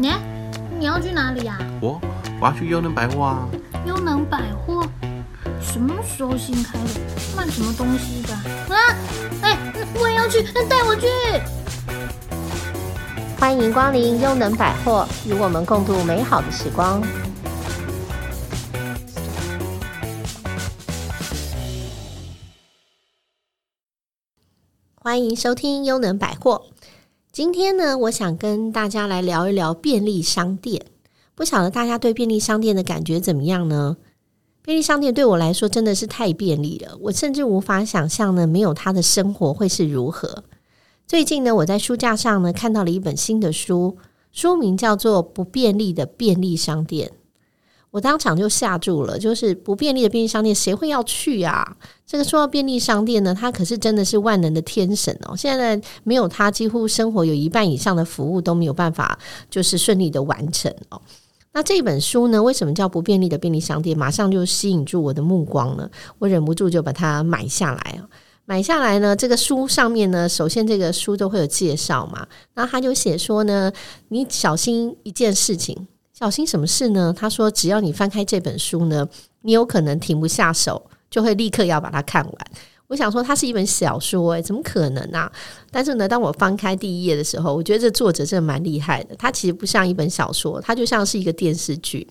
你你要去哪里呀？我我要去优能百货啊。优能百货什么时候新开的？卖什么东西的？啊，哎，我也要去，带我去。欢迎光临优能百货，与我们共度美好的时光。欢迎收听优能百货。今天呢，我想跟大家来聊一聊便利商店。不晓得大家对便利商店的感觉怎么样呢？便利商店对我来说真的是太便利了，我甚至无法想象呢，没有它的生活会是如何。最近呢，我在书架上呢看到了一本新的书，书名叫做《不便利的便利商店》。我当场就吓住了，就是不便利的便利商店，谁会要去啊？这个说到便利商店呢，它可是真的是万能的天神哦。现在没有它，几乎生活有一半以上的服务都没有办法，就是顺利的完成哦。那这本书呢，为什么叫不便利的便利商店？马上就吸引住我的目光了，我忍不住就把它买下来啊。买下来呢，这个书上面呢，首先这个书都会有介绍嘛，然后他就写说呢，你小心一件事情。小心什么事呢？他说：“只要你翻开这本书呢，你有可能停不下手，就会立刻要把它看完。”我想说，它是一本小说，诶，怎么可能啊？但是呢，当我翻开第一页的时候，我觉得这作者真的蛮厉害的。它其实不像一本小说，它就像是一个电视剧。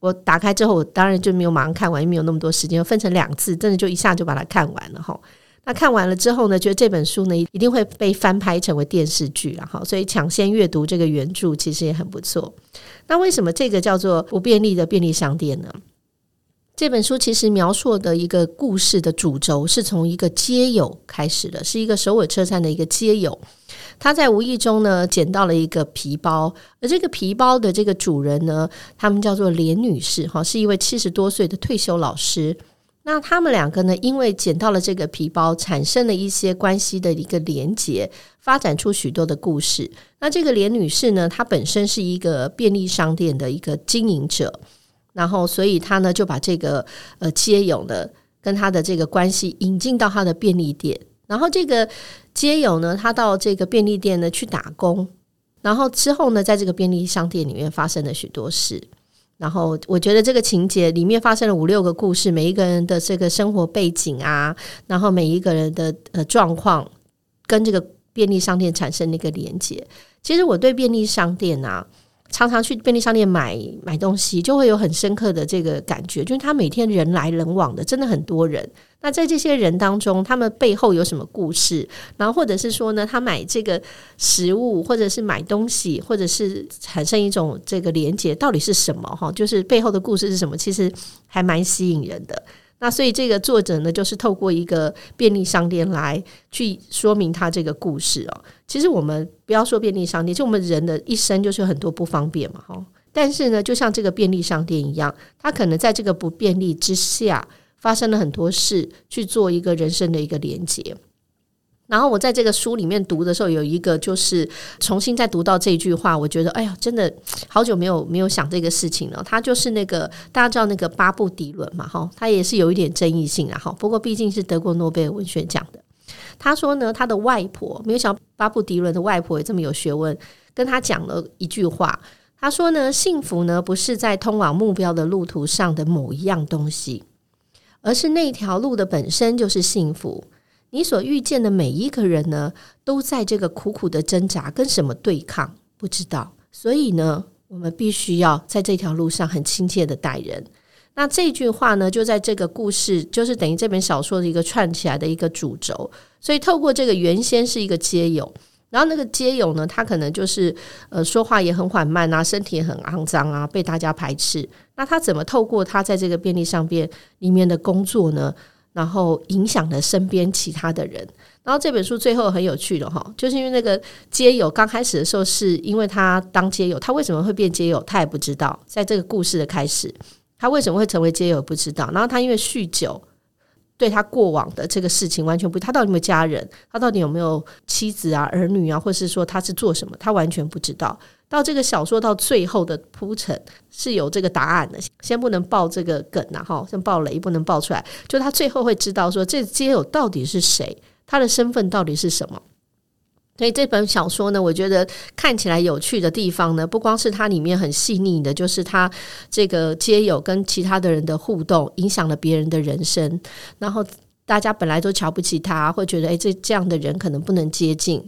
我打开之后，我当然就没有马上看完，因为没有那么多时间，分成两次，真的就一下就把它看完了哈。那看完了之后呢，觉得这本书呢一定会被翻拍成为电视剧了哈，所以抢先阅读这个原著其实也很不错。那为什么这个叫做不便利的便利商店呢？这本书其实描述的一个故事的主轴是从一个街友开始的，是一个首尔车站的一个街友，他在无意中呢捡到了一个皮包，而这个皮包的这个主人呢，他们叫做连女士哈，是一位七十多岁的退休老师。那他们两个呢，因为捡到了这个皮包，产生了一些关系的一个连结，发展出许多的故事。那这个连女士呢，她本身是一个便利商店的一个经营者，然后所以她呢就把这个呃街友的跟她的这个关系引进到她的便利店，然后这个街友呢，他到这个便利店呢去打工，然后之后呢，在这个便利商店里面发生了许多事。然后我觉得这个情节里面发生了五六个故事，每一个人的这个生活背景啊，然后每一个人的呃状况跟这个便利商店产生那个连接。其实我对便利商店啊。常常去便利商店买买东西，就会有很深刻的这个感觉，就是他每天人来人往的，真的很多人。那在这些人当中，他们背后有什么故事？然后或者是说呢，他买这个食物，或者是买东西，或者是产生一种这个连接，到底是什么？哈，就是背后的故事是什么？其实还蛮吸引人的。那所以这个作者呢，就是透过一个便利商店来去说明他这个故事哦。其实我们不要说便利商店，就我们人的一生就是有很多不方便嘛，哈。但是呢，就像这个便利商店一样，它可能在这个不便利之下，发生了很多事，去做一个人生的一个连接。然后我在这个书里面读的时候，有一个就是重新再读到这句话，我觉得哎呀，真的好久没有没有想这个事情了。他就是那个大家知道那个巴布迪伦嘛，哈，他也是有一点争议性，然后不过毕竟是得过诺贝尔文学奖的。他说呢，他的外婆没有想到巴布迪伦的外婆也这么有学问，跟他讲了一句话。他说呢，幸福呢不是在通往目标的路途上的某一样东西，而是那条路的本身就是幸福。你所遇见的每一个人呢，都在这个苦苦的挣扎，跟什么对抗？不知道。所以呢，我们必须要在这条路上很亲切的待人。那这句话呢，就在这个故事，就是等于这本小说的一个串起来的一个主轴。所以透过这个，原先是一个街友，然后那个街友呢，他可能就是呃说话也很缓慢啊，身体也很肮脏啊，被大家排斥。那他怎么透过他在这个便利商店里面的工作呢？然后影响了身边其他的人。然后这本书最后很有趣的哈，就是因为那个街友刚开始的时候，是因为他当街友，他为什么会变街友，他也不知道。在这个故事的开始，他为什么会成为街友，不知道。然后他因为酗酒，对他过往的这个事情完全不，他到底有没有家人，他到底有没有妻子啊、儿女啊，或是说他是做什么，他完全不知道。到这个小说到最后的铺陈是有这个答案的，先不能爆这个梗啊，哈，先爆雷不能爆出来。就他最后会知道说，这街友到底是谁，他的身份到底是什么。所以这本小说呢，我觉得看起来有趣的地方呢，不光是它里面很细腻的，就是它这个街友跟其他的人的互动，影响了别人的人生。然后大家本来都瞧不起他，会觉得诶，这这样的人可能不能接近，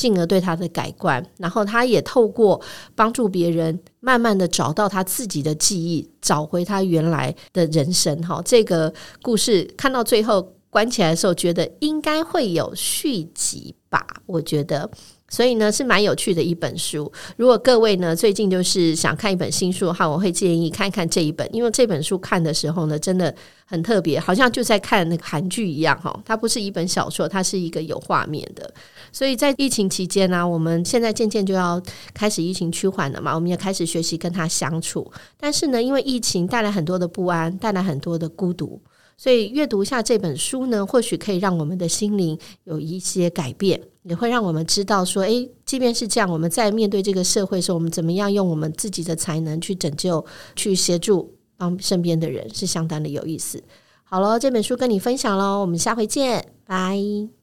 进而对他的改观。然后他也透过帮助别人，慢慢的找到他自己的记忆，找回他原来的人生。哈，这个故事看到最后。关起来的时候，觉得应该会有续集吧？我觉得，所以呢是蛮有趣的一本书。如果各位呢最近就是想看一本新书的话，我会建议看一看这一本，因为这本书看的时候呢真的很特别，好像就在看那个韩剧一样哈。它不是一本小说，它是一个有画面的。所以在疫情期间呢、我们现在渐渐就要开始疫情趋缓了嘛，我们也开始学习跟它相处。但是呢，因为疫情带来很多的不安，带来很多的孤独。所以阅读一下这本书呢，或许可以让我们的心灵有一些改变，也会让我们知道说，诶，即便是这样，我们在面对这个社会的时候，我们怎么样用我们自己的才能去拯救、去协助、帮身边的人，是相当的有意思。好了，这本书跟你分享喽，我们下回见，拜。